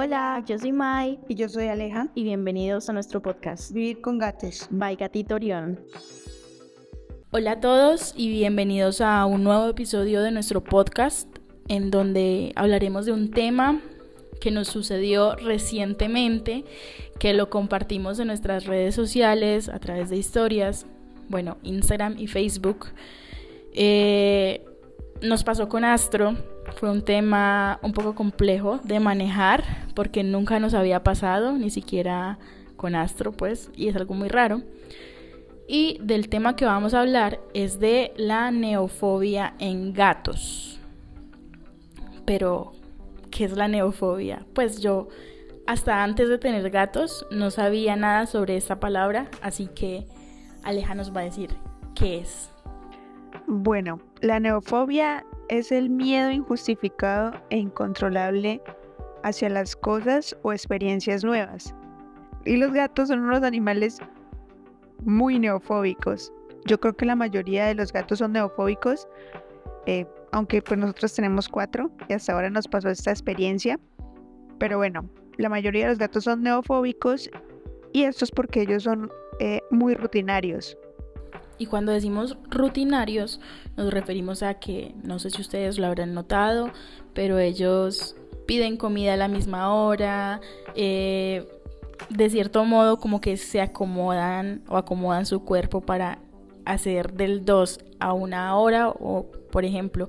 Hola, yo soy Mai Y yo soy Aleja. y bienvenidos a nuestro podcast Vivir con gatos. By Gatito Orión. Hola a todos y bienvenidos a un nuevo episodio de nuestro podcast en donde hablaremos de un tema que nos sucedió recientemente, que lo compartimos en nuestras redes sociales a través de historias, bueno, Instagram y Facebook. Eh, nos pasó con Astro, fue un tema un poco complejo de manejar porque nunca nos había pasado, ni siquiera con Astro, pues, y es algo muy raro. Y del tema que vamos a hablar es de la neofobia en gatos. Pero, ¿qué es la neofobia? Pues yo, hasta antes de tener gatos, no sabía nada sobre esta palabra, así que Aleja nos va a decir qué es. Bueno, la neofobia es el miedo injustificado e incontrolable hacia las cosas o experiencias nuevas. Y los gatos son unos animales muy neofóbicos. Yo creo que la mayoría de los gatos son neofóbicos, eh, aunque pues nosotros tenemos cuatro y hasta ahora nos pasó esta experiencia. Pero bueno, la mayoría de los gatos son neofóbicos y esto es porque ellos son eh, muy rutinarios. Y cuando decimos rutinarios, nos referimos a que, no sé si ustedes lo habrán notado, pero ellos piden comida a la misma hora, eh, de cierto modo como que se acomodan o acomodan su cuerpo para hacer del 2 a una hora o por ejemplo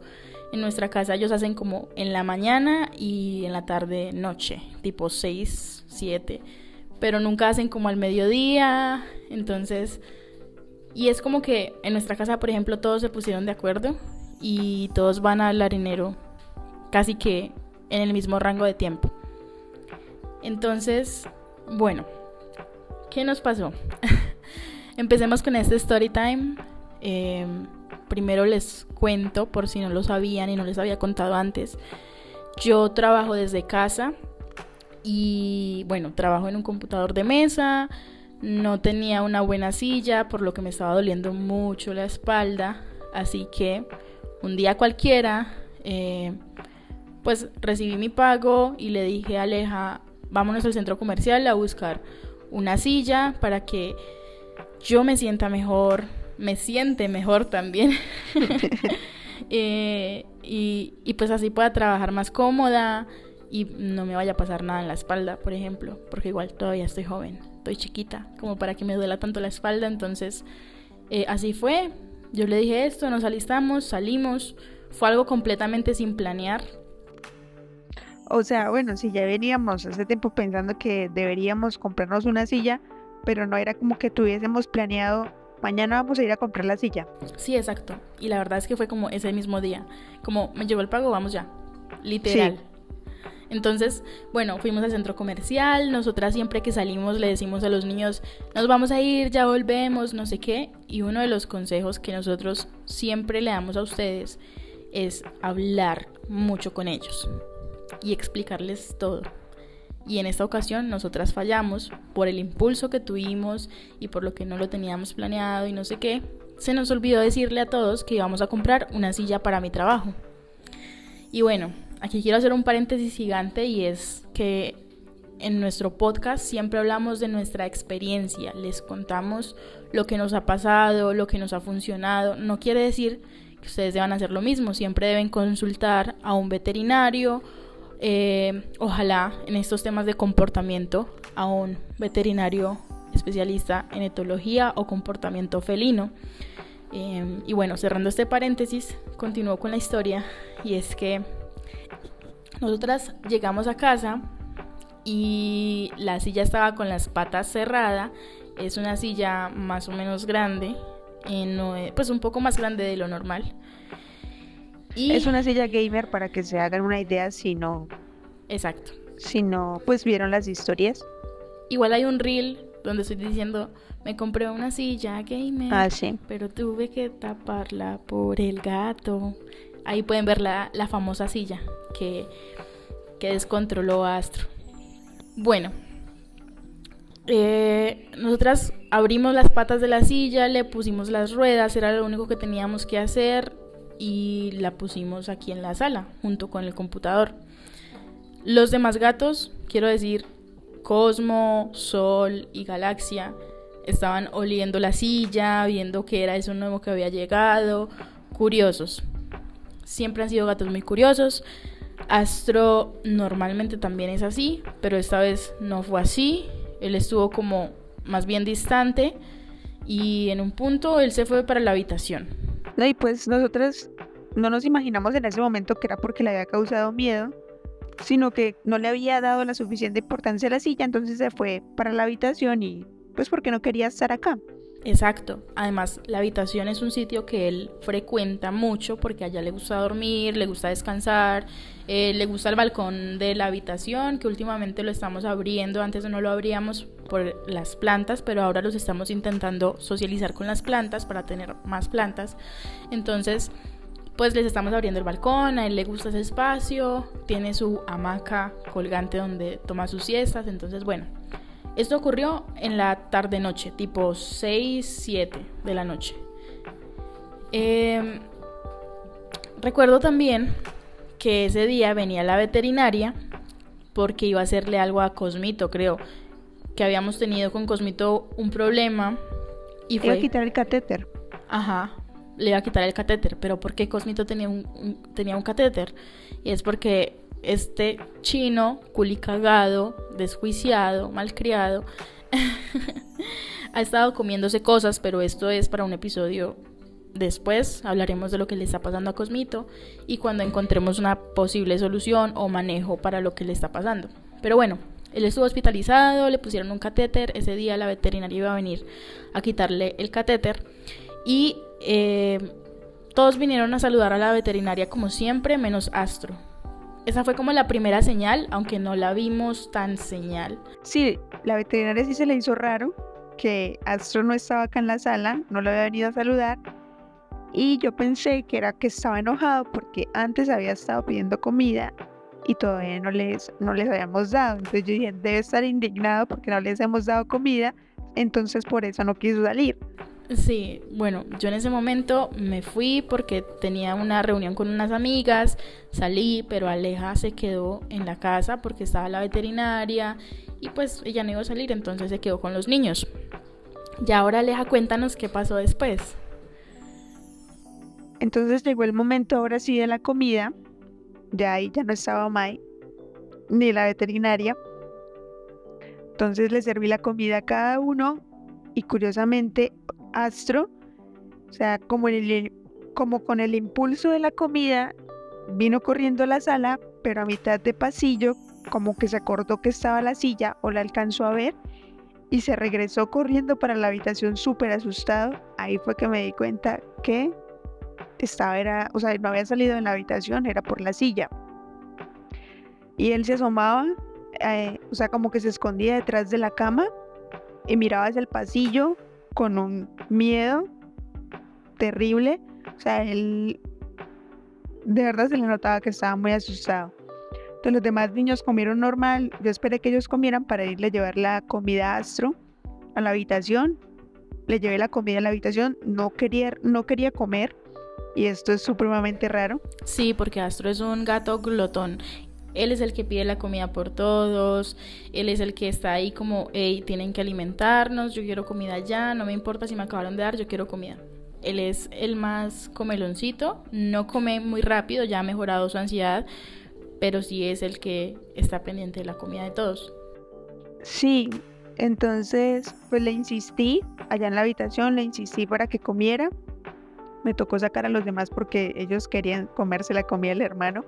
en nuestra casa ellos hacen como en la mañana y en la tarde noche tipo 6 7 pero nunca hacen como al mediodía entonces y es como que en nuestra casa por ejemplo todos se pusieron de acuerdo y todos van al arenero casi que en el mismo rango de tiempo entonces bueno, ¿qué nos pasó? Empecemos con este story time. Eh, primero les cuento, por si no lo sabían y no les había contado antes. Yo trabajo desde casa y bueno, trabajo en un computador de mesa. No tenía una buena silla, por lo que me estaba doliendo mucho la espalda. Así que un día cualquiera, eh, pues recibí mi pago y le dije a Aleja, vámonos al centro comercial a buscar una silla para que yo me sienta mejor, me siente mejor también. Eh, y, y, pues así pueda trabajar más cómoda y no me vaya a pasar nada en la espalda, por ejemplo, porque igual todavía estoy joven, estoy chiquita, como para que me duela tanto la espalda. Entonces, eh, así fue. Yo le dije esto, nos alistamos, salimos. Fue algo completamente sin planear. O sea, bueno, si ya veníamos hace tiempo pensando que deberíamos comprarnos una silla, pero no era como que tuviésemos planeado, mañana vamos a ir a comprar la silla. Sí, exacto. Y la verdad es que fue como ese mismo día. Como me llegó el pago, vamos ya. Literal. Sí. Entonces, bueno, fuimos al centro comercial, nosotras siempre que salimos le decimos a los niños, nos vamos a ir, ya volvemos, no sé qué. Y uno de los consejos que nosotros siempre le damos a ustedes es hablar mucho con ellos y explicarles todo. Y en esta ocasión nosotras fallamos por el impulso que tuvimos y por lo que no lo teníamos planeado y no sé qué. Se nos olvidó decirle a todos que íbamos a comprar una silla para mi trabajo. Y bueno, aquí quiero hacer un paréntesis gigante y es que en nuestro podcast siempre hablamos de nuestra experiencia, les contamos lo que nos ha pasado, lo que nos ha funcionado. No quiere decir que ustedes deban hacer lo mismo, siempre deben consultar a un veterinario eh, ojalá en estos temas de comportamiento a un veterinario especialista en etología o comportamiento felino. Eh, y bueno, cerrando este paréntesis, continúo con la historia y es que nosotras llegamos a casa y la silla estaba con las patas cerradas. Es una silla más o menos grande, eh, pues un poco más grande de lo normal. Y... Es una silla gamer para que se hagan una idea si no. Exacto. Si no, pues vieron las historias. Igual hay un reel donde estoy diciendo, me compré una silla gamer. Ah, sí. Pero tuve que taparla por el gato. Ahí pueden ver la, famosa silla que, que descontroló Astro. Bueno, eh, nosotras abrimos las patas de la silla, le pusimos las ruedas, era lo único que teníamos que hacer y la pusimos aquí en la sala junto con el computador. Los demás gatos, quiero decir, Cosmo, Sol y Galaxia, estaban oliendo la silla, viendo que era eso nuevo que había llegado, curiosos. Siempre han sido gatos muy curiosos. Astro normalmente también es así, pero esta vez no fue así. Él estuvo como más bien distante y en un punto él se fue para la habitación. Y pues nosotros no nos imaginamos en ese momento que era porque le había causado miedo, sino que no le había dado la suficiente importancia a la silla, entonces se fue para la habitación y pues porque no quería estar acá. Exacto. Además, la habitación es un sitio que él frecuenta mucho porque allá le gusta dormir, le gusta descansar, eh, le gusta el balcón de la habitación, que últimamente lo estamos abriendo, antes no lo abríamos por las plantas, pero ahora los estamos intentando socializar con las plantas para tener más plantas. Entonces, pues les estamos abriendo el balcón, a él le gusta ese espacio, tiene su hamaca colgante donde toma sus siestas, entonces bueno, esto ocurrió en la tarde-noche, tipo 6, 7 de la noche. Em, recuerdo también que ese día venía la veterinaria porque iba a hacerle algo a Cosmito, creo. Que habíamos tenido con Cosmito un problema. Y fue... Iba a quitar el catéter. Ajá, le iba a quitar el catéter. Pero ¿por qué Cosmito tenía un, tenía un catéter? Y es porque este chino, culicagado, desjuiciado, malcriado, ha estado comiéndose cosas, pero esto es para un episodio después. Hablaremos de lo que le está pasando a Cosmito y cuando encontremos una posible solución o manejo para lo que le está pasando. Pero bueno, él estuvo hospitalizado, le pusieron un catéter. Ese día la veterinaria iba a venir a quitarle el catéter y eh, todos vinieron a saludar a la veterinaria como siempre, menos Astro esa fue como la primera señal, aunque no la vimos tan señal. Sí, la veterinaria sí se le hizo raro que Astro no estaba acá en la sala, no lo había venido a saludar. Y yo pensé que era que estaba enojado porque antes había estado pidiendo comida y todavía no les, no les habíamos dado. Entonces yo dije, debe estar indignado porque no les hemos dado comida, entonces por eso no quiso salir. Sí, bueno, yo en ese momento me fui porque tenía una reunión con unas amigas, salí, pero Aleja se quedó en la casa porque estaba la veterinaria y pues ella no iba a salir, entonces se quedó con los niños. Y ahora Aleja, cuéntanos qué pasó después. Entonces llegó el momento ahora sí de la comida, ya ahí ya no estaba Mai ni la veterinaria. Entonces le serví la comida a cada uno y curiosamente Astro, o sea, como, con el impulso de la comida, vino corriendo a la sala, pero a mitad de pasillo, como que se acordó que estaba la silla o la alcanzó a ver y se regresó corriendo para la habitación súper asustado. Ahí fue que me di cuenta que estaba, era, o sea, no había salido de la habitación, era por la silla. Y él se asomaba, eh, o sea, como que se escondía detrás de la cama y miraba hacia el pasillo con un miedo terrible. O sea, él de verdad se le notaba que estaba muy asustado. Entonces los demás niños comieron normal. Yo esperé que ellos comieran para irle a llevar la comida a Astro a la habitación. Le llevé la comida a la habitación. No quería, no quería comer. Y esto es supremamente raro. Sí, porque Astro es un gato glotón él es el que pide la comida por todos, él es el que está ahí como, hey, tienen que alimentarnos, yo quiero comida ya, no me importa si me acabaron de dar, yo quiero comida. Él es el más comeloncito, no come muy rápido, ya ha mejorado su ansiedad, pero sí es el que está pendiente de la comida de todos. Sí, entonces pues le insistí allá en la habitación, le insistí para que comiera. Me tocó sacar a los demás porque ellos querían comerse la comida del hermano.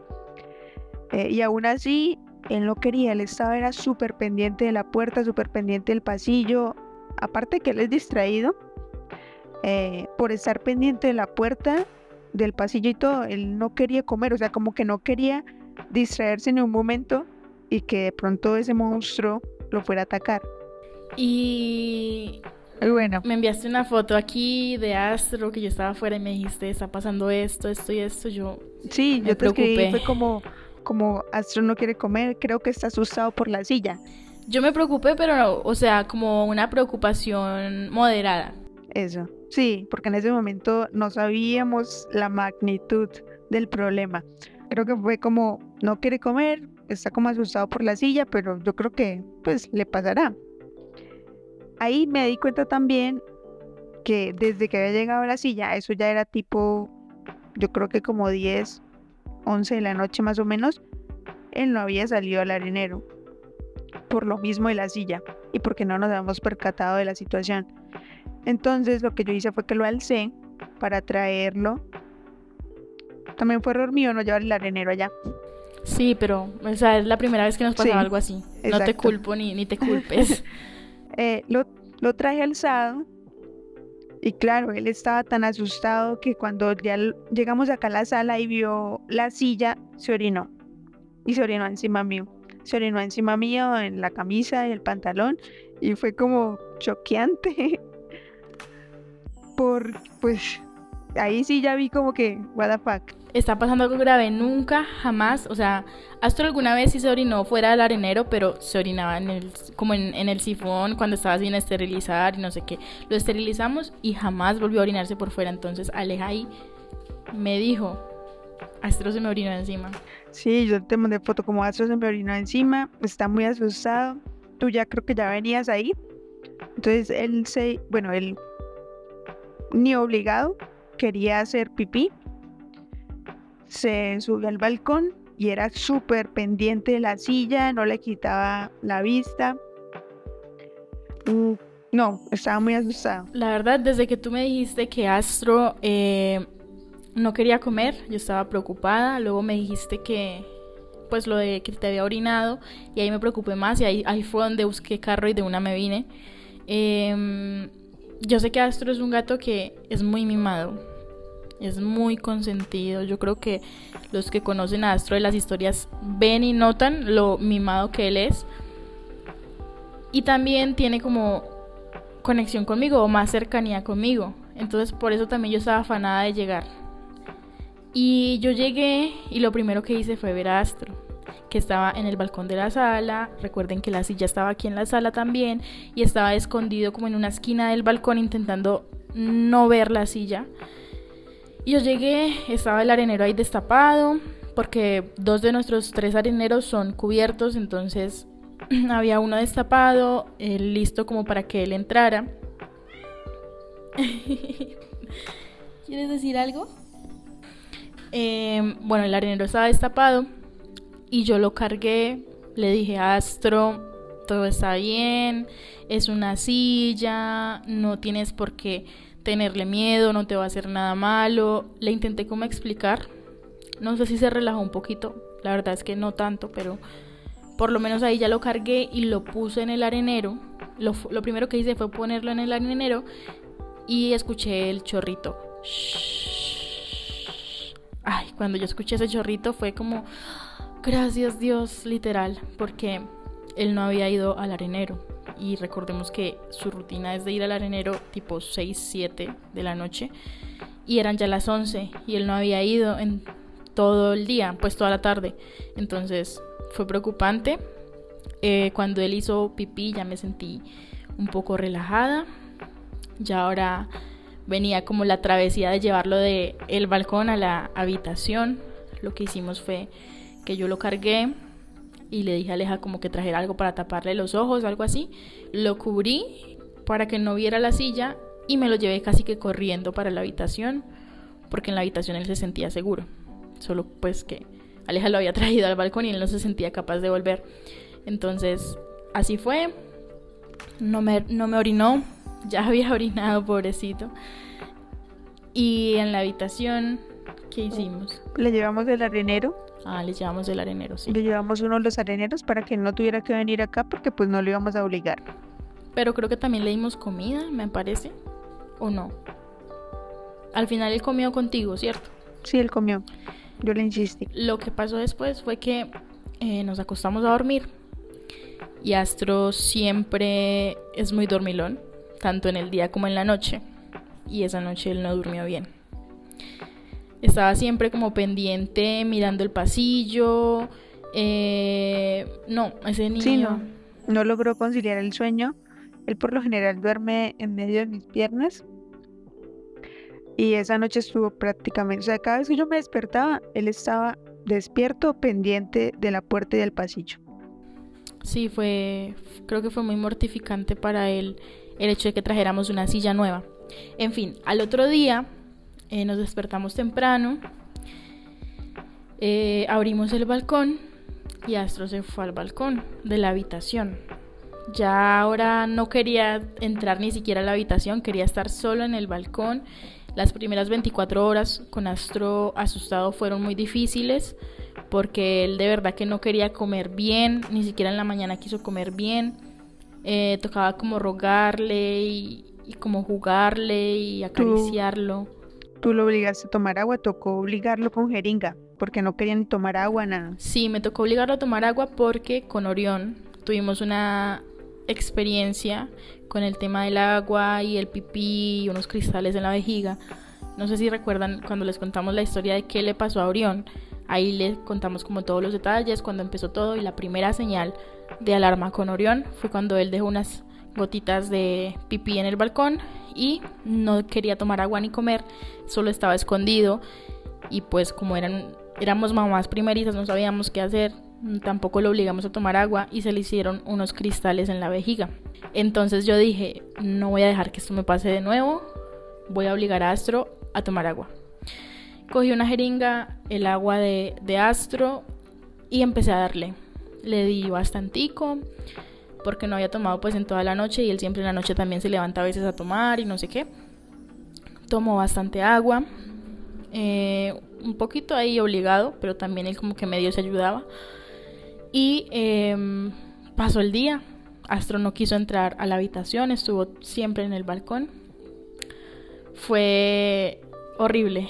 Eh, y aún así, él no quería, él estaba era súper pendiente de la puerta, súper pendiente del pasillo. Aparte que él es distraído, eh, por estar pendiente de la puerta, del pasillo y todo, él no quería comer, o sea, como que no quería distraerse en un momento y que de pronto ese monstruo lo fuera a atacar. Y bueno. Me enviaste una foto aquí de Astro que yo estaba afuera y me dijiste, está pasando esto, esto y esto. Yo sí, yo te escribí, fue como, como Astro no quiere comer, creo que está asustado por la silla. Yo me preocupé, pero, o sea, como una preocupación moderada. Eso, sí, porque en ese momento no sabíamos la magnitud del problema. Creo que fue como, no quiere comer, está como asustado por la silla, pero yo creo que pues le pasará. Ahí me di cuenta también que desde que había llegado a la silla, eso ya era tipo, yo creo que como 10, 11 de la noche más o menos, él no había salido al arenero. Por lo mismo de la silla y porque no nos habíamos percatado de la situación. Entonces lo que yo hice fue que lo alcé para traerlo. También fue error mío no llevar el arenero allá. Sí, pero o sea, es la primera vez que nos pasaba algo así. No te culpo ni, ni te culpes. eh, lo, lo traje alzado y claro, él estaba tan asustado que cuando ya llegamos acá a la sala y vio la silla, se orinó. Y se orinó encima mío. Se orinó encima mío en la camisa y el pantalón. Y fue como choqueante. Por, pues, ahí sí ya vi como que, what the fuck está pasando algo grave, nunca, jamás, o sea, Astro alguna vez sí se orinó fuera del arenero, pero se orinaba en el, como en, el sifón cuando estaba sin esterilizar y no sé qué. Lo esterilizamos y jamás volvió a orinarse por fuera, entonces Aleja ahí me dijo, Astro se me orinó encima. Sí, yo te mandé foto como Astro se me orinó encima, está muy asustado, tú ya creo que ya venías ahí, entonces él se, bueno, él ni obligado quería hacer pipí se subió al balcón y era súper pendiente de la silla, no le quitaba la vista. Mm, no, estaba muy asustado. La verdad, desde que tú me dijiste que Astro eh, no quería comer, yo estaba preocupada. Luego me dijiste que, pues lo de que te había orinado, y ahí me preocupé más. Y ahí, ahí fue donde busqué carro y de una me vine. Em, yo sé que Astro es un gato que es muy mimado es muy consentido. Yo creo que los que conocen a Astro de las historias ven y notan lo mimado que él es. Y también tiene como conexión conmigo o más cercanía conmigo. Entonces por eso también yo estaba afanada de llegar. Y yo llegué y lo primero que hice fue ver a Astro, que estaba en el balcón de la sala. Recuerden que la silla estaba aquí en la sala también y estaba escondido como en una esquina del balcón intentando no ver la silla. Yo llegué, estaba el arenero ahí destapado, porque dos de nuestros tres areneros son cubiertos, entonces había uno destapado, eh, listo como para que él entrara. ¿Quieres decir algo? Em, bueno, el arenero estaba destapado y yo lo cargué, le dije, Astro, todo está bien, es una silla, no tienes por qué tenerle miedo, no te va a hacer nada malo. Le intenté como explicar. No sé si se relajó un poquito, la verdad es que no tanto, pero por lo menos ahí ya lo cargué y lo puse en el arenero. Lo, primero que hice fue ponerlo en el arenero y escuché el chorrito. Ay, cuando yo escuché ese chorrito fue como, gracias Dios, literal, porque él no había ido al arenero y recordemos que su rutina es de ir al arenero tipo 6, 7 de la noche y eran ya las 11 y él no había ido en todo el día, pues toda la tarde. Entonces fue preocupante. Eh, cuando él hizo pipí ya me sentí un poco relajada. Ya ahora venía como la travesía de llevarlo de el balcón a la habitación. Lo que hicimos fue que yo lo cargué y le dije a Aleja como que trajera algo para taparle los ojos, algo así. Lo cubrí para que no viera la silla y me lo llevé casi que corriendo para la habitación, porque en la habitación él se sentía seguro. Solo pues que Aleja lo había traído al balcón y él no se sentía capaz de volver. Entonces, así fue. No me, no me orinó, ya había orinado, pobrecito. Y en la habitación, ¿qué hicimos? Le llevamos el arenero Ah, le llevamos el arenero, sí. Le llevamos uno de los areneros para que él no tuviera que venir acá porque pues no lo íbamos a obligar. Pero creo que también le dimos comida, me parece. ¿O no? Al final él comió contigo, ¿cierto? Sí, él comió. Yo le insistí. Lo que pasó después fue que eh, nos acostamos a dormir. Y Astro siempre es muy dormilón, tanto en el día como en la noche. Y esa noche él no durmió bien. Estaba siempre como pendiente, mirando el pasillo. Eh, no, ese niño. Sí, no. No logró conciliar el sueño. Él por lo general duerme en medio de mis piernas. Y esa noche estuvo prácticamente, o sea, cada vez que yo me despertaba, él estaba despierto pendiente de la puerta y del pasillo. Sí, fue, creo que fue muy mortificante para él el hecho de que trajéramos una silla nueva. En fin, al otro día eh, nos despertamos temprano, eh, abrimos el balcón y Astro se fue al balcón de la habitación. Ya ahora no quería entrar ni siquiera a la habitación, quería estar solo en el balcón. Las primeras 24 horas con Astro asustado fueron muy difíciles porque él de verdad que no quería comer bien, ni siquiera en la mañana quiso comer bien. Eh, tocaba como rogarle y, como jugarle y acariciarlo. ¿Tú, lo obligaste a tomar agua, tocó obligarlo con jeringa, porque no querían tomar agua, nada. Sí, me tocó obligarlo a tomar agua porque con Orión tuvimos una experiencia con el tema del agua y el pipí y unos cristales en la vejiga. No sé si recuerdan cuando les contamos la historia de qué le pasó a Orión. Ahí le contamos como todos los detalles, cuando empezó todo y la primera señal de alarma con Orión fue cuando él dejó unas gotitas de pipí en el balcón y no quería tomar agua ni comer, solo estaba escondido y pues como eran éramos mamás primerizas no sabíamos qué hacer, tampoco lo obligamos a tomar agua y se le hicieron unos cristales en la vejiga. Entonces yo dije, no voy a dejar que esto me pase de nuevo, voy a obligar a Astro a tomar agua. Cogí una jeringa, el agua de, de Astro y empecé a darle le di bastantico porque no había tomado pues en toda la noche y él siempre en la noche también se levanta a veces a tomar y no sé qué. Tomó bastante agua, eh, un poquito ahí obligado, pero también él como que medio se ayudaba. Y em, pasó el día, Astro no quiso entrar a la habitación, estuvo siempre en el balcón. Fue horrible,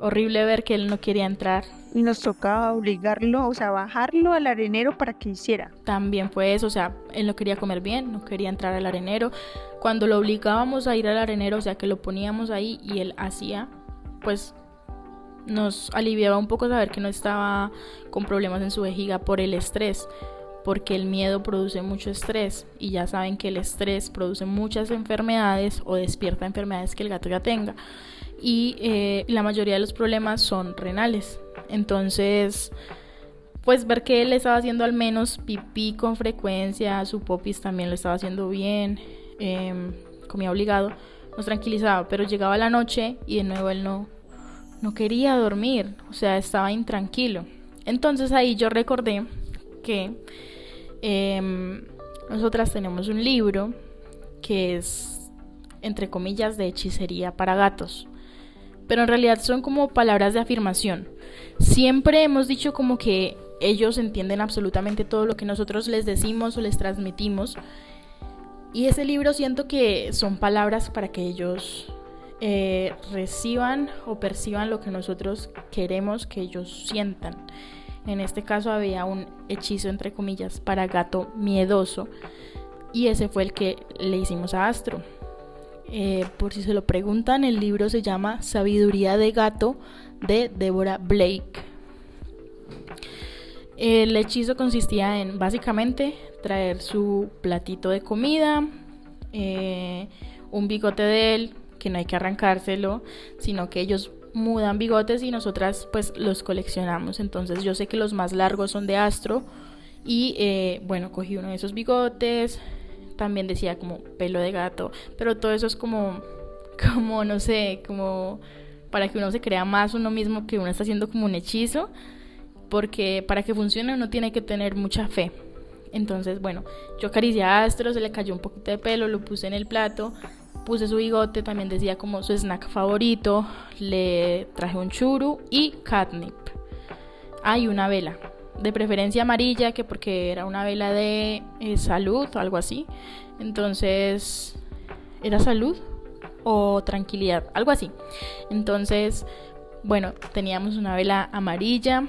horrible ver que él no quería entrar y nos tocaba obligarlo, o sea, bajarlo al arenero para que hiciera. También fue eso, o sea, él no quería comer bien, no quería entrar al arenero. Cuando lo obligábamos a ir al arenero, o sea, que lo poníamos ahí y él hacía, pues nos aliviaba un poco saber que no estaba con problemas en su vejiga por el estrés, porque el miedo produce mucho estrés y ya saben que el estrés produce muchas enfermedades o despierta enfermedades que el gato ya tenga y eh, la mayoría de los problemas son renales. Entonces, pues ver que él estaba haciendo al menos pipí con frecuencia, su popis también lo estaba haciendo bien, eh, comía obligado, nos tranquilizaba, pero llegaba la noche y de nuevo él no, no quería dormir, o sea, estaba intranquilo. Entonces ahí yo recordé que em, nosotras tenemos un libro que es, entre comillas, de hechicería para gatos pero en realidad son como palabras de afirmación. Siempre hemos dicho como que ellos entienden absolutamente todo lo que nosotros les decimos o les transmitimos. Y ese libro siento que son palabras para que ellos eh, reciban o perciban lo que nosotros queremos que ellos sientan. En este caso había un hechizo entre comillas para gato miedoso y ese fue el que le hicimos a Astro. Eh, por si se lo preguntan, el libro se llama Sabiduría de Gato de Deborah Blake. El hechizo consistía en básicamente traer su platito de comida, eh, un bigote de él, que no hay que arrancárselo, sino que ellos mudan bigotes y nosotras pues los coleccionamos. Entonces yo sé que los más largos son de Astro y eh, bueno, cogí uno de esos bigotes, también decía como pelo de gato, pero todo eso es como, como, no sé, como para que uno se crea más uno mismo que uno está haciendo como un hechizo, porque para que funcione uno tiene que tener mucha fe. Entonces, bueno, yo acaricié a Astro, se le cayó un poquito de pelo, lo puse en el plato, puse su bigote, también decía como su snack favorito, le traje un churu y catnip. Hay una vela de preferencia amarilla, que porque era una vela de eh, salud o algo así. Entonces, ¿era salud o tranquilidad? Algo así. Entonces, bueno, teníamos una vela amarilla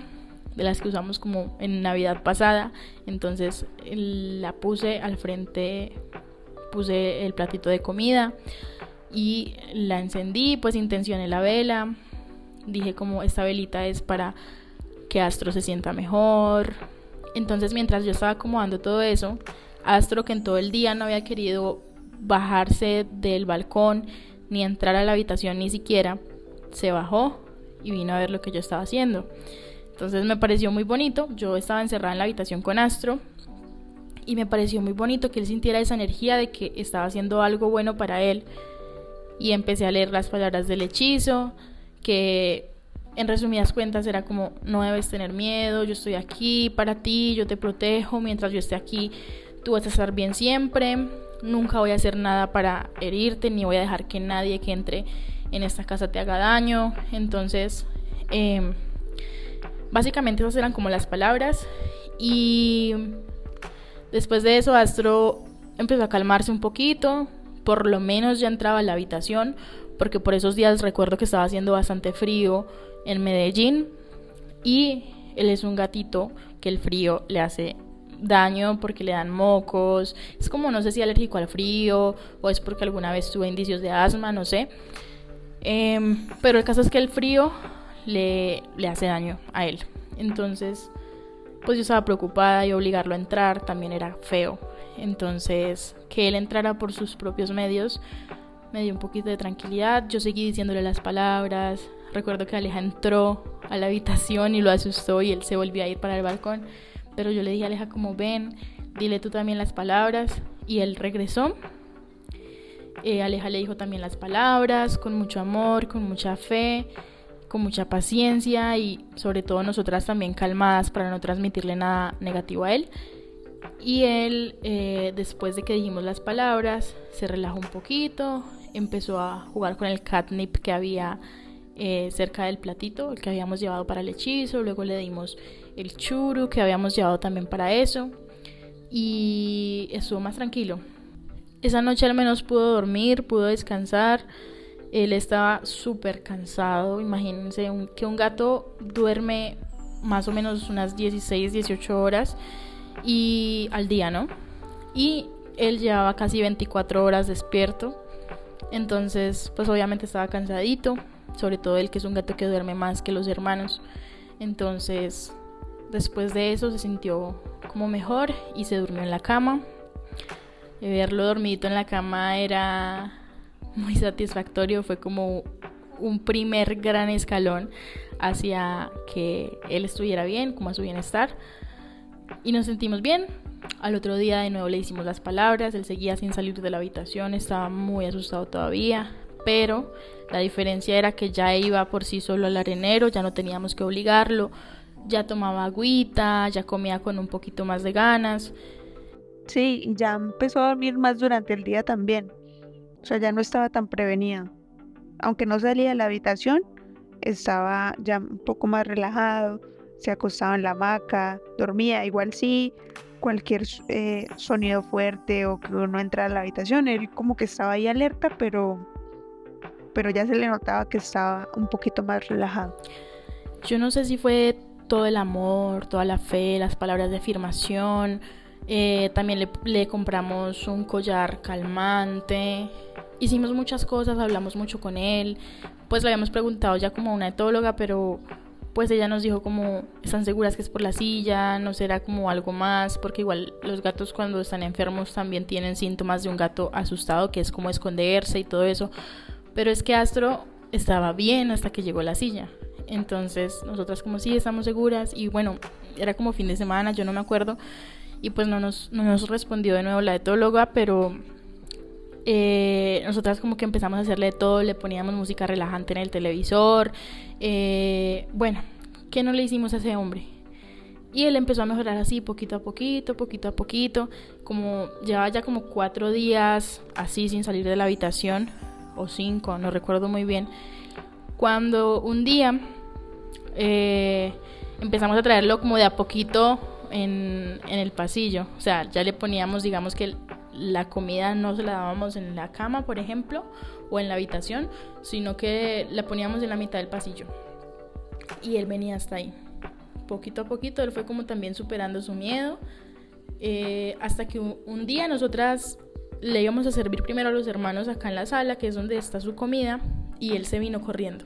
de las que usamos como en Navidad pasada. Entonces la puse al frente, puse el platito de comida y la encendí, pues intencioné la vela. Dije como esta velita es para que Astro se sienta mejor. Entonces mientras yo estaba acomodando todo eso, Astro que en todo el día no había querido bajarse del balcón ni entrar a la habitación ni siquiera, se bajó y vino a ver lo que yo estaba haciendo. Entonces me pareció muy bonito. Yo estaba encerrada en la habitación con Astro y me pareció muy bonito que él sintiera esa energía de que estaba haciendo algo bueno para él. Y empecé a leer las palabras del hechizo, que en resumidas cuentas era como, no debes tener miedo, yo estoy aquí para ti, yo te protejo, mientras yo esté aquí, tú vas a estar bien siempre, nunca voy a hacer nada para herirte, ni voy a dejar que nadie que entre en esta casa te haga daño. Entonces, em, básicamente esas eran como las palabras. Y después de eso, Astro empezó a calmarse un poquito, por lo menos ya entraba a la habitación, porque por esos días recuerdo que estaba haciendo bastante frío en Medellín y él es un gatito que el frío le hace daño porque le dan mocos, es como no sé si alérgico al frío o es porque alguna vez tuve indicios de asma, no sé. Em, pero el caso es que el frío le, le hace daño a él. Entonces, pues yo estaba preocupada y obligarlo a entrar también era feo. Entonces, que él entrara por sus propios medios me dio un poquito de tranquilidad. Yo seguí diciéndole las palabras. Recuerdo que Aleja entró a la habitación y lo asustó y él se volvió a ir para el balcón. Pero yo le dije a Aleja como ven, dile tú también las palabras. Y él regresó. Eh, Aleja le dijo también las palabras, con mucho amor, con mucha fe, con mucha paciencia y sobre todo nosotras también calmadas para no transmitirle nada negativo a él. Y él, eh, después de que dijimos las palabras, se relajó un poquito, empezó a jugar con el catnip que había eh, cerca del platito, el que habíamos llevado para el hechizo, luego le dimos el churu que habíamos llevado también para eso y estuvo más tranquilo. Esa noche al menos pudo dormir, pudo descansar. Él estaba súper cansado. Imagínense que un gato duerme más o menos unas 16, 18 horas y al día, ¿no? Y él llevaba casi 24 horas despierto. Entonces, pues obviamente estaba cansadito, sobre todo él que es un gato que duerme más que los hermanos. Entonces, después de eso se sintió como mejor y se durmió en la cama. verlo dormidito en la cama era muy satisfactorio, fue como un primer gran escalón hacia que él estuviera bien, como a su bienestar. Y nos sentimos bien. Al otro día de nuevo le hicimos las palabras, él seguía sin salir de la habitación, estaba muy asustado todavía, pero la diferencia era que ya iba por sí solo al arenero, ya no teníamos que obligarlo, ya tomaba agüita, ya comía con un poquito más de ganas. Sí, ya empezó a dormir más durante el día también. O sea, ya no estaba tan prevenida. Aunque no salía de la habitación, estaba ya un poco más relajado, se acostaba en la hamaca, dormía, igual sí, cualquier eh, sonido fuerte o que uno entra a la habitación, él como que estaba ahí alerta, pero, pero ya se le notaba que estaba un poquito más relajado. Yo no sé si fue todo el amor, toda la fe, las palabras de afirmación. Eh, también le, le, compramos un collar calmante. Hicimos muchas cosas, hablamos mucho con él. Pues le habíamos preguntado ya como una etóloga, pero pues ella nos dijo como están seguras que es por la silla, no será como algo más, porque igual los gatos cuando están enfermos también tienen síntomas de un gato asustado, que es como esconderse y todo eso. Pero es que Astro estaba bien hasta que llegó la silla. Entonces nosotras como sí estamos seguras y bueno, era como fin de semana, yo no me acuerdo. Y pues no nos, no nos respondió de nuevo la etóloga, pero eh, nosotras como que empezamos a hacerle todo, le poníamos música relajante en el televisor. Eh, bueno, ¿qué no le hicimos a ese hombre? Y él empezó a mejorar así, poquito a poquito, poquito a poquito. Como llevaba ya como cuatro días así sin salir de la habitación, o cinco, no recuerdo muy bien. Cuando un día eh, empezamos a traerlo como de a poquito en, en, el pasillo. O sea, ya le poníamos, digamos que la comida no se la dábamos en la cama, por ejemplo, o en la habitación, sino que la poníamos en la mitad del pasillo. Y él venía hasta ahí. Poquito a poquito, él fue como también superando su miedo. Eh, hasta que un, día nosotras le íbamos a servir primero a los hermanos acá en la sala, que es donde está su comida, y él se vino corriendo.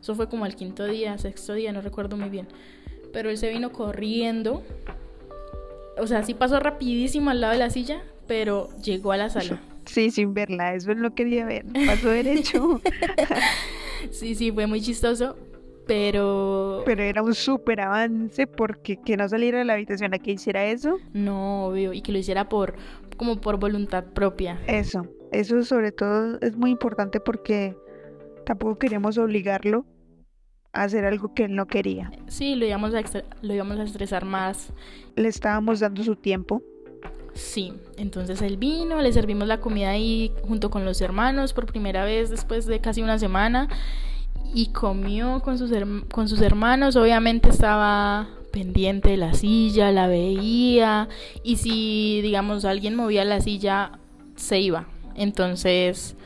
Eso fue como el quinto día, sexto día, no recuerdo muy bien. Pero él se vino corriendo. O sea, sí pasó rapidísimo al lado de la silla, pero llegó a la sala. Sí, sin verla, eso no quería ver, pasó derecho. sí, sí, fue muy chistoso. pero... Pero era un súper avance porque que no saliera de la habitación a que hiciera eso. No, obvio, y que lo hiciera por como por voluntad propia. Eso, eso sobre todo es muy importante porque tampoco queríamos obligarlo a hacer algo que él no quería. Sí, lo íbamos a, lo íbamos a estresar más. Le estábamos dando su tiempo. Sí, entonces él vino, le servimos la comida ahí junto con los hermanos por primera vez después de casi una semana y comió con sus, con sus hermanos. Obviamente estaba pendiente de la silla, la veía y si, digamos, alguien movía la silla, se iba. Entonces,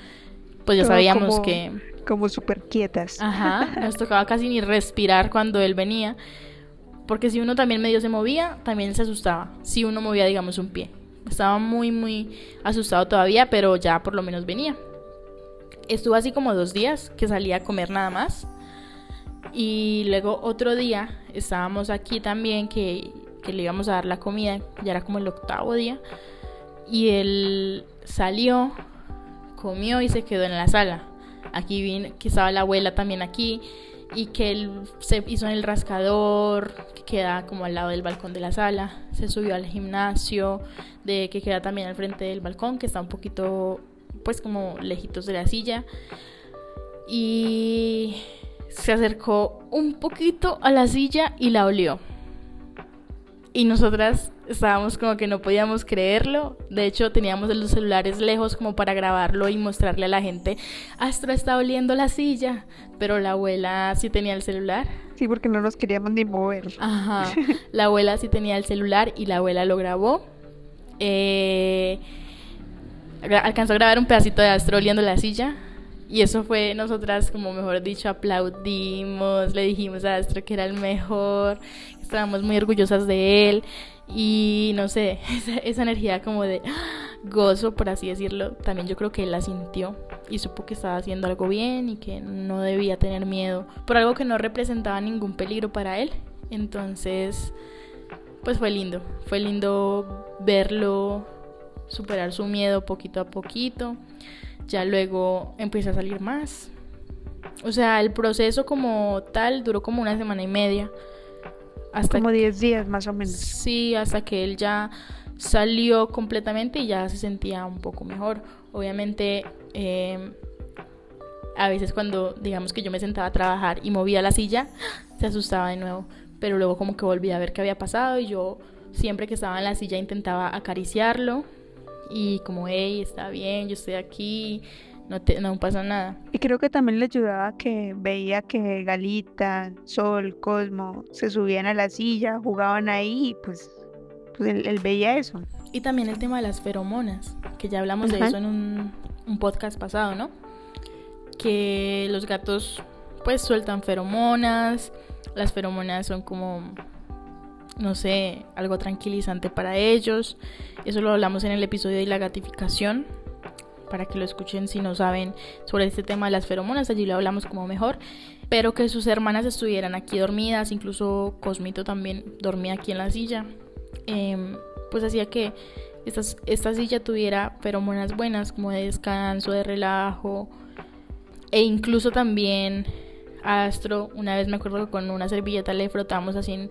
pues ya sabíamos que... Como súper quietas. Ajá, nos tocaba casi ni respirar cuando él venía. Porque si uno también medio se movía, también se asustaba. Si uno movía, digamos, un pie. Estaba muy, muy asustado todavía, pero ya por lo menos venía. Estuvo así como dos días que salía a comer nada más. Y luego otro día estábamos aquí también que, le íbamos a dar la comida, ya era como el octavo día. Y él salió, comió y se quedó en la sala. Aquí vino, que estaba la abuela también aquí y que él se hizo en el rascador que queda como al lado del balcón de la sala, se subió al gimnasio de que queda también al frente del balcón que está un poquito pues como lejitos de la silla. Y se acercó un poquito a la silla y la olió. Y nosotras estábamos como que no podíamos creerlo. De hecho, teníamos los celulares lejos como para grabarlo y mostrarle a la gente, Astro está oliendo la silla. Pero la abuela sí tenía el celular. Sí, porque no nos queríamos ni mover. Ajá. La abuela sí tenía el celular y la abuela lo grabó. Eh, alcanzó a grabar un pedacito de Astro oliendo la silla. Y eso fue, nosotras, como mejor dicho, aplaudimos, le dijimos a Astro que era el mejor, estábamos muy orgullosas de él. Y no sé, esa, energía como de gozo, por así decirlo, también yo creo que él la sintió y supo que estaba haciendo algo bien y que no debía tener miedo por algo que no representaba ningún peligro para él. Entonces, pues fue lindo, fue lindo verlo superar su miedo poquito a poquito. Ya luego empieza a salir más. O sea, el proceso como tal duró como una semana y media. Hasta como 10 días más o menos. Sí, hasta que él ya salió completamente y ya se sentía un poco mejor. Obviamente, em, a veces cuando digamos que yo me sentaba a trabajar y movía la silla, se asustaba de nuevo. Pero luego como que volví a ver qué había pasado y yo siempre que estaba en la silla intentaba acariciarlo y como, hey, está bien, yo estoy aquí, no, te, no pasa nada. Y creo que también le ayudaba que veía que Galita, Sol, Cosmo se subían a la silla, jugaban ahí, pues, pues él, veía eso. Y también el tema de las feromonas, que ya hablamos de eso en un, un podcast pasado, ¿no? Que los gatos pues sueltan feromonas, las feromonas son como no sé, algo tranquilizante para ellos. Eso lo hablamos en el episodio de la gratificación, para que lo escuchen si no saben sobre este tema de las feromonas, allí lo hablamos como mejor. Pero que sus hermanas estuvieran aquí dormidas, incluso Cosmito también dormía aquí en la silla, em, pues hacía que esta silla tuviera feromonas buenas, como de descanso, de relajo, e incluso también Astro, una vez me acuerdo que con una servilleta le frotamos así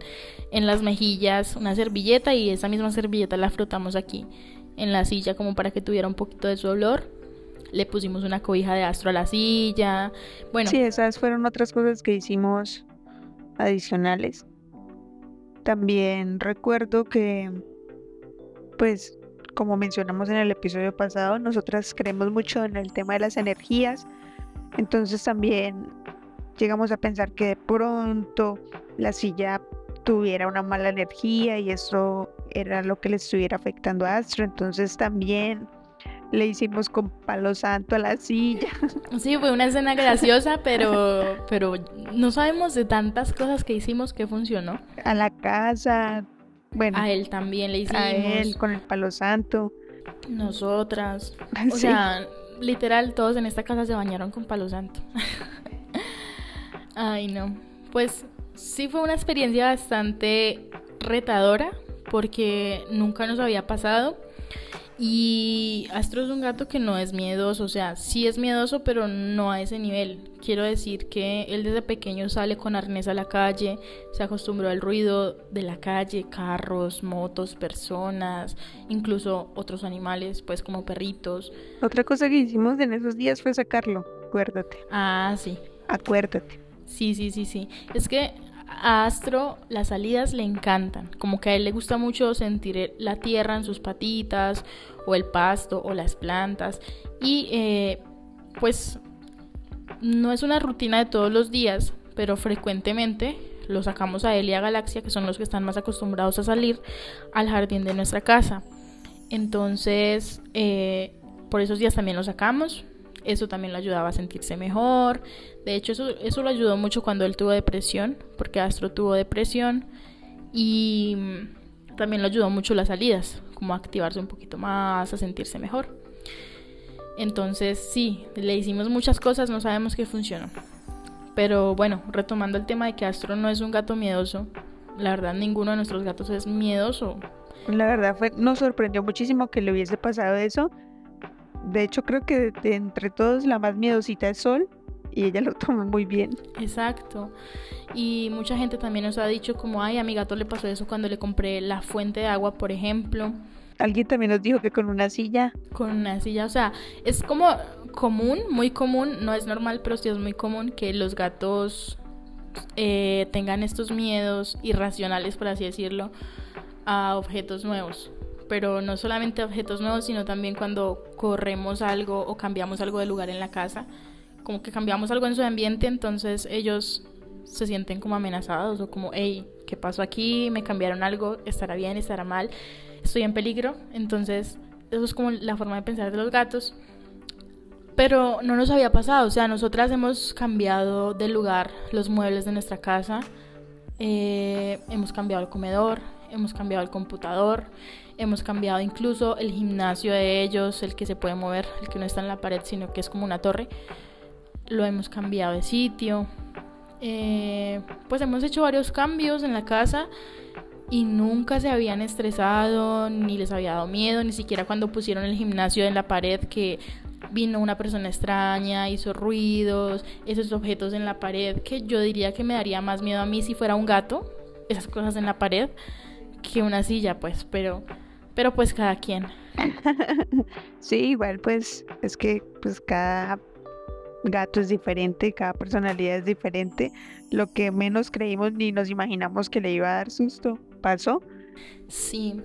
en, las mejillas una servilleta y esa misma servilleta la frotamos aquí en la silla como para que tuviera un poquito de su olor. Le pusimos una cobija de Astro a la silla. Bueno. Sí, esas fueron otras cosas que hicimos adicionales. También recuerdo que, pues, como mencionamos en el episodio pasado, nosotras creemos mucho en el tema de las energías. Entonces también llegamos a pensar que de pronto la silla tuviera una mala energía y eso era lo que le estuviera afectando a Astro. Entonces también le hicimos con palo santo a la silla. Sí, fue una escena graciosa, pero, pero no sabemos de tantas cosas que hicimos que funcionó. A la casa, bueno. A él también le hicimos. A él con el palo santo. Nosotras. O sea, literal, todos en esta casa se bañaron con palo santo. Ay, no. Pues sí fue una experiencia bastante retadora porque nunca nos había pasado Y Astro es un gato que no es miedoso, o sea, sí es miedoso, pero no a ese nivel. Quiero decir que él desde pequeño sale con arnés a la calle, se acostumbró al ruido de la calle, carros, motos, personas, incluso otros animales, pues como perritos. Otra cosa que hicimos en esos días fue sacarlo, acuérdate. Ah, sí. Acuérdate. Sí, sí, sí, sí. Es que a Astro las salidas le encantan, como que a él le gusta mucho sentir la tierra en sus patitas o el pasto o las plantas y eh, pues no es una rutina de todos los días, pero frecuentemente lo sacamos a él y a Galaxia, que son los que están más acostumbrados a salir al jardín de nuestra casa. Entonces, eh, por esos días también lo sacamos. Eso también lo ayudaba a sentirse mejor. De hecho, eso, eso lo ayudó mucho cuando él tuvo depresión, porque Astro tuvo depresión. Y también lo ayudó mucho las salidas, como activarse un poquito más, a sentirse mejor. Entonces, sí, le hicimos muchas cosas, no sabemos qué funcionó. Pero bueno, retomando el tema de que Astro no es un gato miedoso, la verdad ninguno de nuestros gatos es miedoso. La verdad fue, nos sorprendió muchísimo que le hubiese pasado eso. De hecho, creo que de entre todos la más miedosita es Sol y ella lo tomó muy bien. Exacto. Y mucha gente también nos ha dicho como, ay, a mi gato le pasó eso cuando le compré la fuente de agua, por ejemplo. Alguien también nos dijo que con una silla. Con una silla, o sea, es como común, muy común, no es normal, pero sí es muy común que los gatos eh, tengan estos miedos irracionales, por así decirlo, a objetos nuevos. Pero no solamente objetos nuevos, sino también cuando corremos algo o cambiamos algo de lugar en la casa como que cambiamos algo en su ambiente, entonces ellos se sienten como amenazados o como, hey, ¿qué pasó aquí? Me cambiaron algo, estará bien, estará mal, estoy en peligro. Entonces, eso es como la forma de pensar de los gatos. Pero no nos había pasado, o sea, nosotras hemos cambiado de lugar los muebles de nuestra casa, eh, hemos cambiado el comedor, hemos cambiado el computador, hemos cambiado incluso el gimnasio de ellos, el que se puede mover, el que no está en la pared, sino que es como una torre lo hemos cambiado de sitio. Eh, pues hemos hecho varios cambios en la casa y nunca se habían estresado, ni les había dado miedo, ni siquiera cuando pusieron el gimnasio en la pared que vino una persona extraña, hizo ruidos, esos objetos en la pared, que yo diría que me daría más miedo a mí si fuera un gato, esas cosas en la pared, que una silla, pues, pero, pero pues cada quien. Sí, igual pues es que pues cada gato es diferente, cada personalidad es diferente. Lo que menos creímos ni nos imaginamos que le iba a dar susto, pasó. Sí,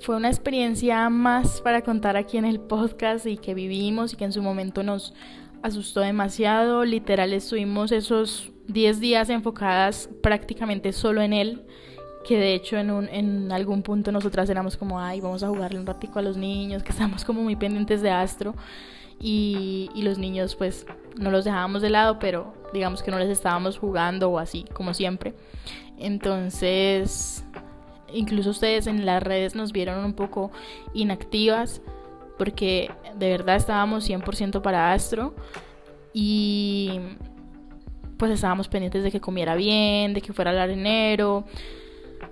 fue una experiencia más para contar aquí en el podcast y que vivimos y que en su momento nos asustó demasiado. Literal estuvimos esos 10 días enfocadas prácticamente solo en él que de hecho en, un, en algún punto nosotras éramos como, ay, vamos a jugarle un ratico a los niños, que estamos como muy pendientes de Astro y, y los niños pues no los dejábamos de lado, pero digamos que no les estábamos jugando o así, como siempre. Entonces, incluso ustedes en las redes nos vieron un poco inactivas porque de verdad estábamos 100% para Astro y pues estábamos pendientes de que comiera bien, de que fuera al arenero,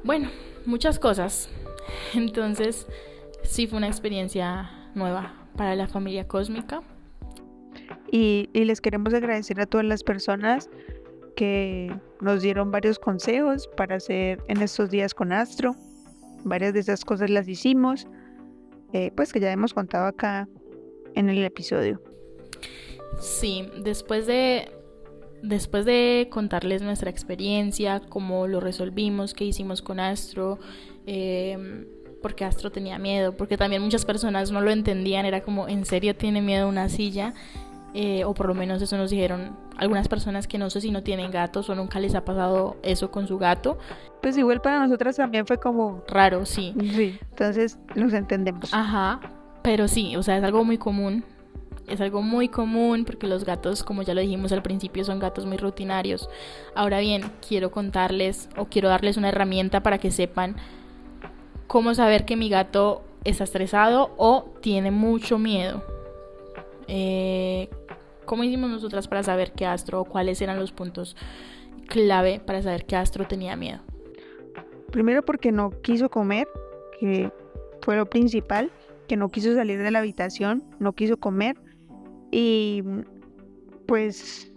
bueno, muchas cosas. Entonces, sí fue una experiencia nueva para la familia cósmica. Y, les queremos agradecer a todas las personas que nos dieron varios consejos para hacer en estos días con Astro. Varias de esas cosas las hicimos, eh, pues que ya hemos contado acá en el episodio. Sí, después de, después de contarles nuestra experiencia, cómo lo resolvimos, qué hicimos con Astro, eh, porque Astro tenía miedo, porque también muchas personas no lo entendían, era como, ¿en serio tiene miedo una silla? Eh, o por lo menos eso nos dijeron algunas personas que no sé si no tienen gatos o nunca les ha pasado eso con su gato. Pues igual para nosotras también fue como raro, sí. Sí, entonces los entendemos. Ajá, pero sí, o sea, es algo muy común. Es algo muy común porque los gatos, como ya lo dijimos al principio, son gatos muy rutinarios. Ahora bien, quiero contarles o quiero darles una herramienta para que sepan cómo saber que mi gato está estresado o tiene mucho miedo. Eh, ¿Cómo hicimos nosotras para saber que Astro o cuáles eran los puntos clave para saber que Astro tenía miedo? Primero porque no quiso comer, que fue lo principal. que no quiso salir de la habitación, no quiso comer y pues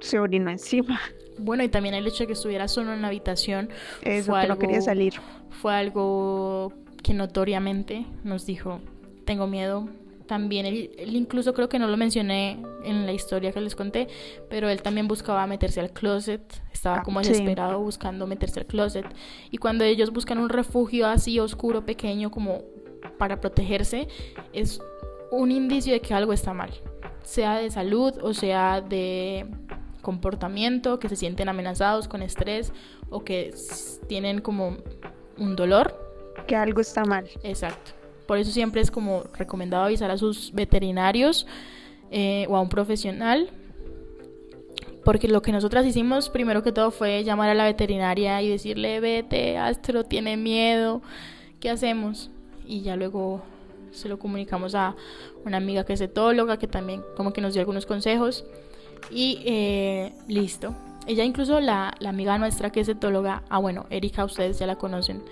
se orinó encima. Bueno, y también el hecho de que estuviera solo en la habitación. Eso, que no quería salir. Fue algo que notoriamente nos dijo, tengo miedo. También él, incluso creo que no lo mencioné en la historia que les conté, pero él también buscaba meterse al closet, estaba ah, como desesperado buscando meterse al closet. Y cuando ellos buscan un refugio así oscuro, pequeño, como para protegerse, es un indicio de que algo está mal, sea de salud o sea de comportamiento, que se sienten amenazados con estrés o que tienen como un dolor. Que algo está mal. Exacto. Por eso siempre es como recomendado avisar a sus veterinarios eh, o a un profesional. Porque lo que nosotras hicimos primero que todo fue llamar a la veterinaria y decirle, vete, Astro tiene miedo, ¿qué hacemos? Y ya luego se lo comunicamos a una amiga que es etóloga, que también como que nos dio algunos consejos. Y eh, listo. Ella incluso la, la, amiga nuestra que es etóloga, ah bueno, Erika, ustedes ya la conocen,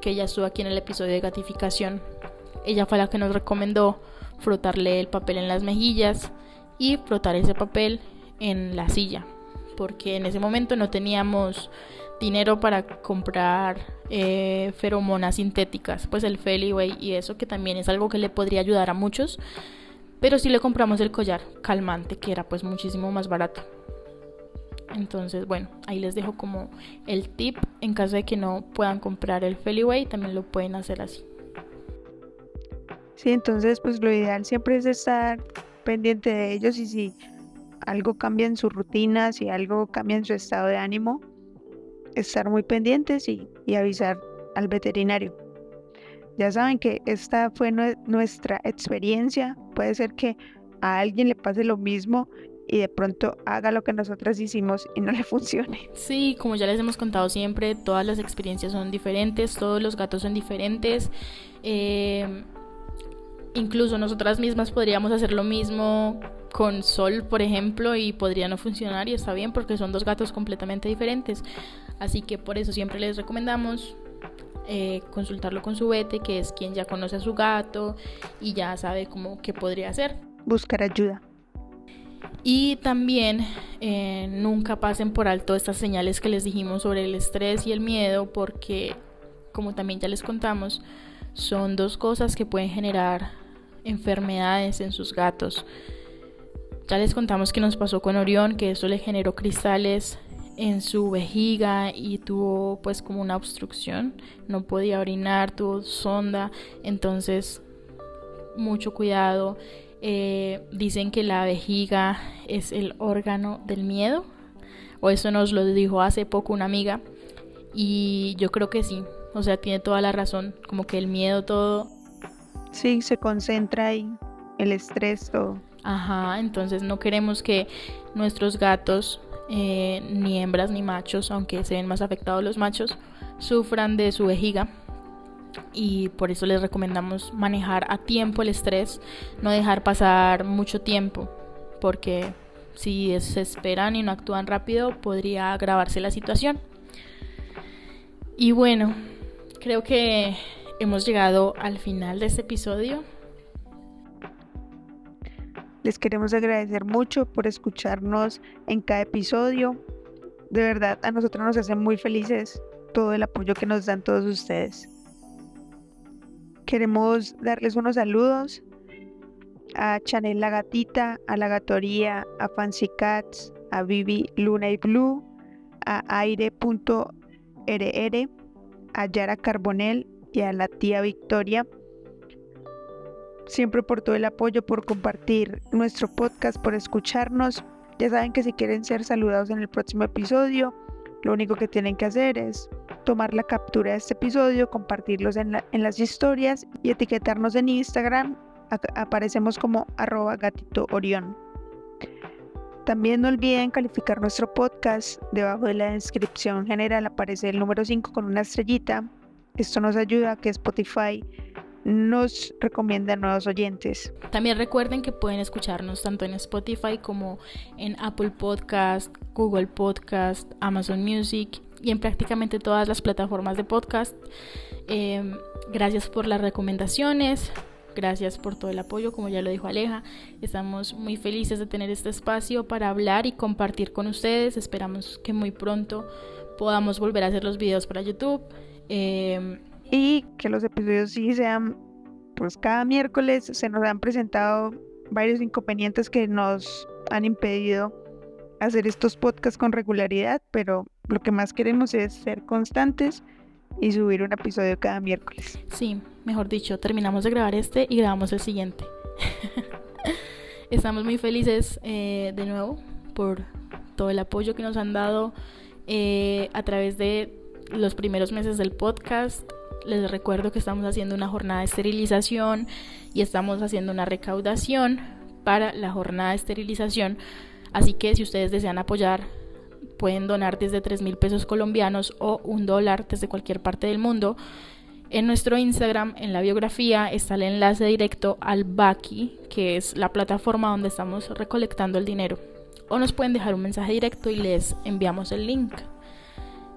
que ella estuvo aquí en el episodio de gatificación. Ella fue la que nos recomendó frotarle el papel en las mejillas y frotar ese papel en la silla, porque en ese momento no teníamos dinero para comprar eh, feromonas sintéticas, pues el Feliway y eso que también es algo que le podría ayudar a muchos pero sí le compramos el collar calmante, que era pues muchísimo más barato. Entonces, bueno, ahí les dejo como el tip. En caso de que no puedan comprar el Feliway, también lo pueden hacer así. Sí, entonces pues lo ideal siempre es estar pendiente de ellos y si algo cambia en su rutina, si algo cambia en su estado de ánimo, estar muy pendientes y, avisar al veterinario. Ya saben que esta fue nuestra experiencia. Puede ser que a alguien le pase lo mismo y de pronto haga lo que nosotras hicimos y no le funcione. Sí, como ya les hemos contado siempre, todas las experiencias son diferentes, todos los gatos son diferentes. Eh, incluso nosotras mismas podríamos hacer lo mismo con Sol, por ejemplo, y podría no funcionar y está bien porque son dos gatos completamente diferentes. Así que por eso siempre les recomendamos eh, consultarlo con su vete, que es quien ya conoce a su gato y ya sabe cómo qué podría hacer. Buscar ayuda. Y también eh, nunca pasen por alto estas señales que les dijimos sobre el estrés y el miedo, porque como también ya les contamos, son dos cosas que pueden generar enfermedades en sus gatos. Ya les contamos que nos pasó con Orión, que eso le generó cristales en su vejiga y tuvo pues como una obstrucción, no podía orinar, tuvo sonda, entonces mucho cuidado. Eh, dicen que la vejiga es el órgano del miedo, o eso nos lo dijo hace poco una amiga, y yo creo que sí, o sea, tiene toda la razón, como que el miedo todo... Sí, se concentra ahí, el estrés todo. Ajá, entonces no queremos que nuestros gatos eh, ni hembras ni machos, aunque se ven más afectados los machos, sufran de su vejiga. Y por eso les recomendamos manejar a tiempo el estrés, no dejar pasar mucho tiempo, porque si se esperan y no actúan rápido, podría agravarse la situación. Y bueno, creo que hemos llegado al final de este episodio. Les queremos agradecer mucho por escucharnos en cada episodio. De verdad, a nosotros nos hace muy felices todo el apoyo que nos dan todos ustedes. Queremos darles unos saludos a Chanel la Gatita, a la Gatoría, a Fancy Cats, a Vivi Luna y Blue, a Aire.rr, a Yara Carbonel y a la tía Victoria siempre por todo el apoyo, por compartir nuestro podcast, por escucharnos. Ya saben que si quieren ser saludados en el próximo episodio, lo único que tienen que hacer es tomar la captura de este episodio, compartirlos en, las historias y etiquetarnos en Instagram. aparecemos como arroba gatito orión. También no olviden calificar nuestro podcast. Debajo de la descripción general aparece el número 5 con una estrellita. Esto nos ayuda a que Spotify nos recomienda a nuevos oyentes. También recuerden que pueden escucharnos tanto en Spotify como en Apple Podcast, Google Podcast, Amazon Music y en prácticamente todas las plataformas de podcast. Em, gracias por las recomendaciones. Gracias por todo el apoyo, como ya lo dijo Aleja. Estamos muy felices de tener este espacio para hablar y compartir con ustedes. Esperamos que muy pronto podamos volver a hacer los videos para YouTube. Em, y que los episodios sí sean, pues cada miércoles se nos han presentado varios inconvenientes que nos han impedido hacer estos podcasts con regularidad, pero lo que más queremos es ser constantes y subir un episodio cada miércoles. Sí, mejor dicho, terminamos de grabar este y grabamos el siguiente. Estamos muy felices eh, de nuevo por todo el apoyo que nos han dado eh, a través de los primeros meses del podcast. Les recuerdo que estamos haciendo una jornada de esterilización y estamos haciendo una recaudación para la jornada de esterilización. Así que si ustedes desean apoyar pueden donar desde 3 mil pesos colombianos o un dólar desde cualquier parte del mundo. En nuestro Instagram, en la biografía, está el enlace directo al Baki, que es la plataforma donde estamos recolectando el dinero. O nos pueden dejar un mensaje directo y les enviamos el link.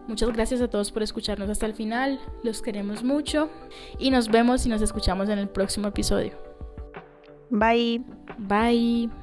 Muchas gracias a todos por escucharnos hasta el final. Los queremos mucho y nos vemos y nos escuchamos en el próximo episodio. Bye. Bye.